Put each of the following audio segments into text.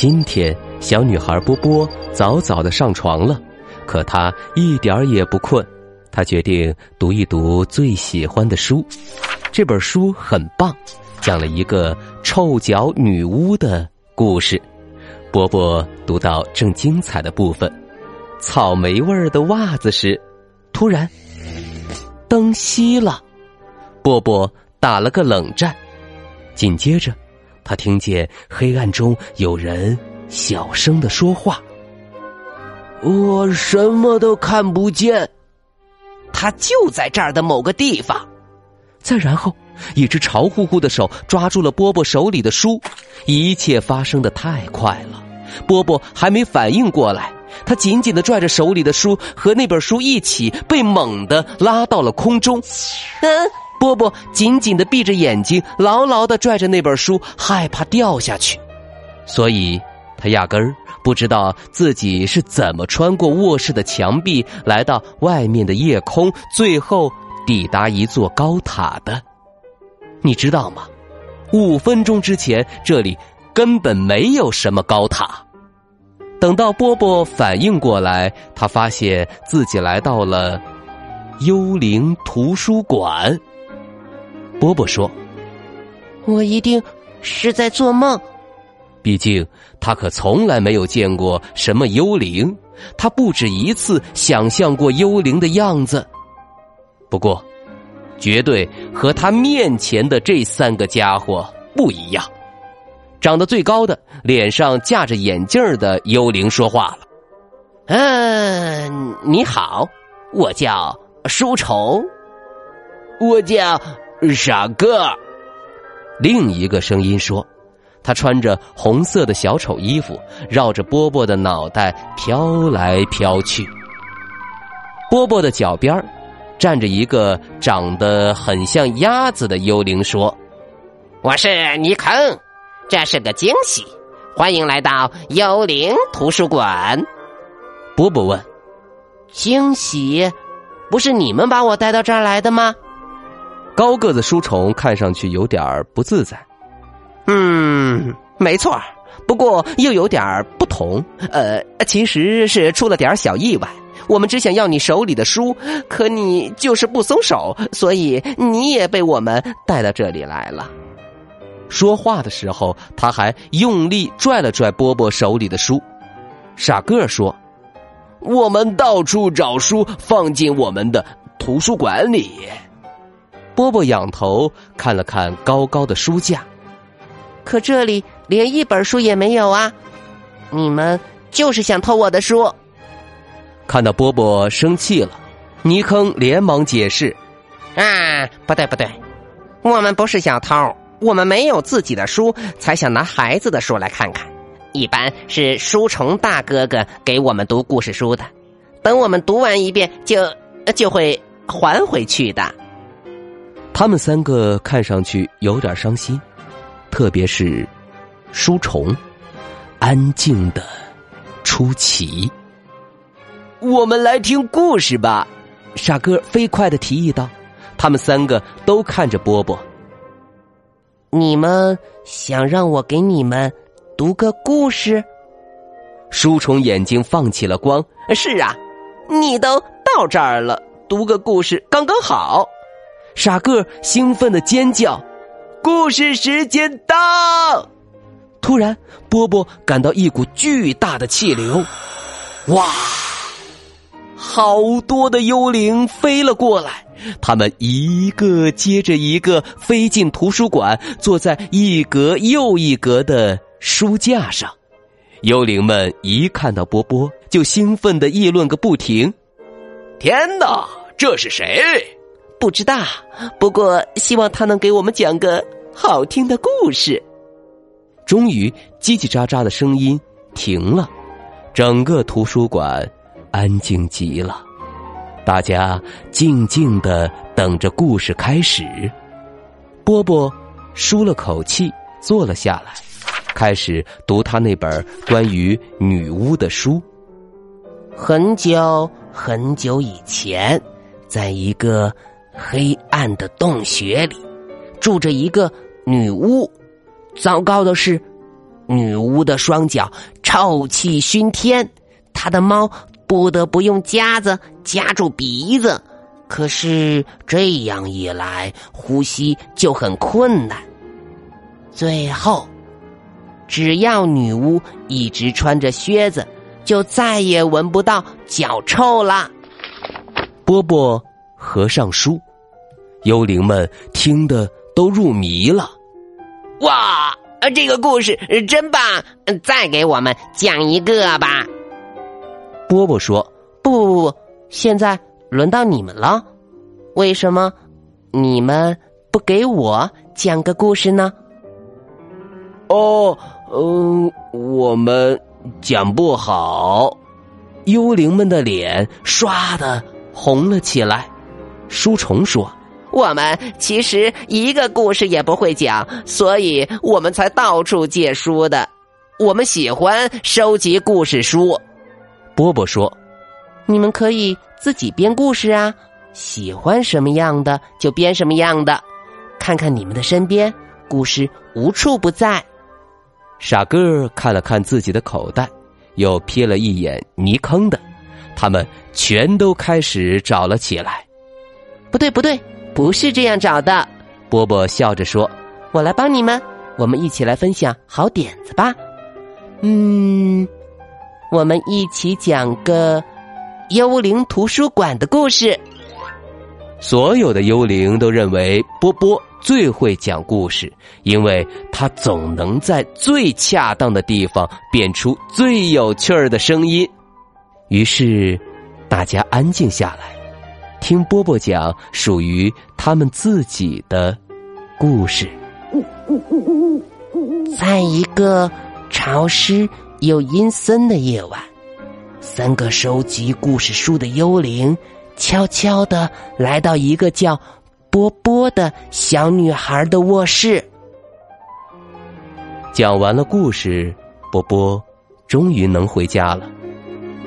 今天，小女孩波波早早的上床了，可她一点儿也不困。她决定读一读最喜欢的书。这本书很棒，讲了一个臭脚女巫的故事。波波读到正精彩的部分——草莓味儿的袜子时，突然灯熄了，波波打了个冷战。紧接着。他听见黑暗中有人小声的说话：“我什么都看不见。”他就在这儿的某个地方。再然后，一只潮乎乎的手抓住了波波手里的书。一切发生的太快了，波波还没反应过来，他紧紧的拽着手里的书，和那本书一起被猛地拉到了空中。嗯。波波紧紧的闭着眼睛，牢牢的拽着那本书，害怕掉下去，所以他压根儿不知道自己是怎么穿过卧室的墙壁，来到外面的夜空，最后抵达一座高塔的。你知道吗？五分钟之前，这里根本没有什么高塔。等到波波反应过来，他发现自己来到了幽灵图书馆。波波说：“我一定是在做梦。毕竟他可从来没有见过什么幽灵，他不止一次想象过幽灵的样子。不过，绝对和他面前的这三个家伙不一样。长得最高的、脸上架着眼镜的幽灵说话了：‘嗯，你好，我叫书虫，我叫……’”傻哥！另一个声音说：“他穿着红色的小丑衣服，绕着波波的脑袋飘来飘去。波波的脚边站着一个长得很像鸭子的幽灵，说：‘我是尼坑，这是个惊喜，欢迎来到幽灵图书馆。’波波问：‘惊喜？不是你们把我带到这儿来的吗？’”高个子书虫看上去有点不自在。嗯，没错，不过又有点不同。呃，其实是出了点小意外。我们只想要你手里的书，可你就是不松手，所以你也被我们带到这里来了。说话的时候，他还用力拽了拽波波手里的书。傻个说：“我们到处找书，放进我们的图书馆里。”波波仰头看了看高高的书架，可这里连一本书也没有啊！你们就是想偷我的书。看到波波生气了，泥坑连忙解释：“啊，不对不对，我们不是小偷，我们没有自己的书，才想拿孩子的书来看看。一般是书虫大哥哥给我们读故事书的，等我们读完一遍，就就会还回去的。”他们三个看上去有点伤心，特别是书虫，安静的出奇。我们来听故事吧，傻哥飞快的提议道。他们三个都看着波波。你们想让我给你们读个故事？书虫眼睛放起了光。是啊，你都到这儿了，读个故事刚刚好。傻个兴奋的尖叫：“故事时间到！”突然，波波感到一股巨大的气流，哇！好多的幽灵飞了过来，他们一个接着一个飞进图书馆，坐在一格又一格的书架上。幽灵们一看到波波，就兴奋的议论个不停：“天哪，这是谁？”不知道，不过希望他能给我们讲个好听的故事。终于，叽叽喳喳的声音停了，整个图书馆安静极了。大家静静的等着故事开始。波波舒了口气，坐了下来，开始读他那本关于女巫的书。很久很久以前，在一个黑暗的洞穴里，住着一个女巫。糟糕的是，女巫的双脚臭气熏天，她的猫不得不用夹子夹住鼻子。可是这样一来，呼吸就很困难。最后，只要女巫一直穿着靴子，就再也闻不到脚臭了。波波合上书，幽灵们听得都入迷了。哇，这个故事真棒！再给我们讲一个吧。波波说：“不不不，现在。”轮到你们了，为什么你们不给我讲个故事呢？哦，嗯，我们讲不好。幽灵们的脸唰的红了起来。书虫说：“我们其实一个故事也不会讲，所以我们才到处借书的。我们喜欢收集故事书。”波波说：“你们可以。”自己编故事啊，喜欢什么样的就编什么样的。看看你们的身边，故事无处不在。傻个看了看自己的口袋，又瞥了一眼泥坑的，他们全都开始找了起来。不对，不对，不是这样找的。波波笑着说：“我来帮你们，我们一起来分享好点子吧。嗯，我们一起讲个。”幽灵图书馆的故事。所有的幽灵都认为波波最会讲故事，因为他总能在最恰当的地方变出最有趣儿的声音。于是，大家安静下来，听波波讲属于他们自己的故事。在一个潮湿又阴森的夜晚。三个收集故事书的幽灵，悄悄的来到一个叫波波的小女孩的卧室。讲完了故事，波波终于能回家了。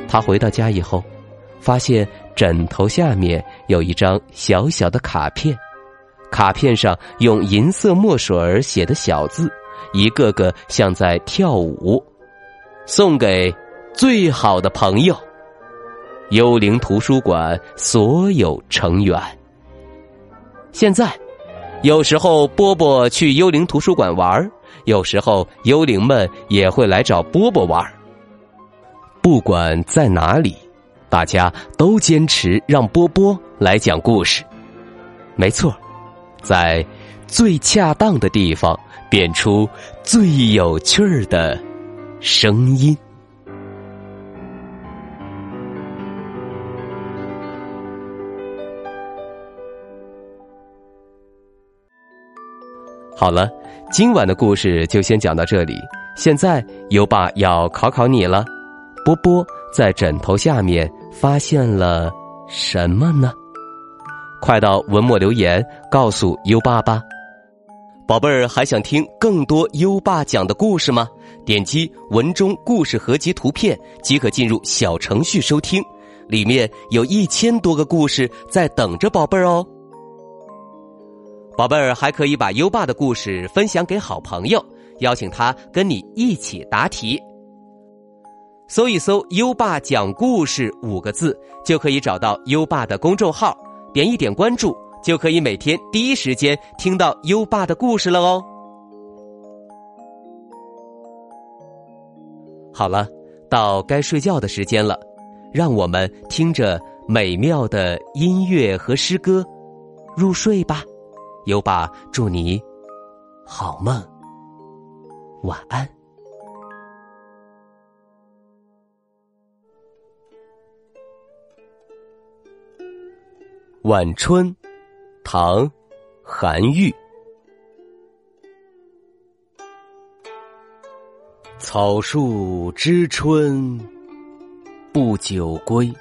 他回到家以后，发现枕头下面有一张小小的卡片，卡片上用银色墨水写的小字，一个个像在跳舞，送给。最好的朋友，幽灵图书馆所有成员。现在，有时候波波去幽灵图书馆玩有时候幽灵们也会来找波波玩不管在哪里，大家都坚持让波波来讲故事。没错，在最恰当的地方，变出最有趣儿的声音。好了，今晚的故事就先讲到这里。现在优爸要考考你了，波波在枕头下面发现了什么呢？快到文末留言告诉优爸吧。宝贝儿，还想听更多优爸讲的故事吗？点击文中故事合集图片即可进入小程序收听，里面有一千多个故事在等着宝贝儿哦。宝贝儿还可以把优爸的故事分享给好朋友，邀请他跟你一起答题。搜一搜“优爸讲故事”五个字，就可以找到优爸的公众号，点一点关注，就可以每天第一时间听到优爸的故事了哦。好了，到该睡觉的时间了，让我们听着美妙的音乐和诗歌入睡吧。优爸，祝你好梦，晚安。晚春，唐·韩愈。草树知春不久归，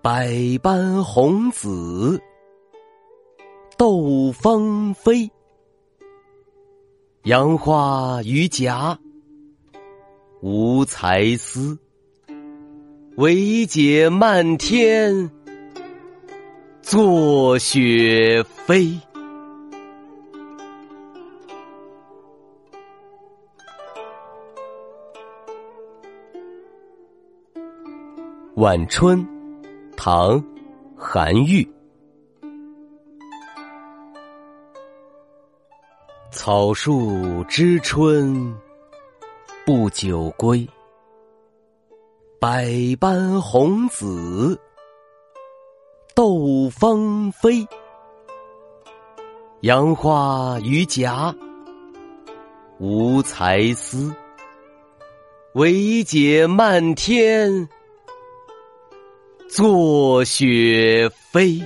百般红紫斗芳菲。杨花榆荚，无才思。惟解漫天，作雪飞。晚春，唐·韩愈。草树知春不久归，百般红紫斗芳菲。杨花榆荚，无才思。惟解漫天，作雪飞。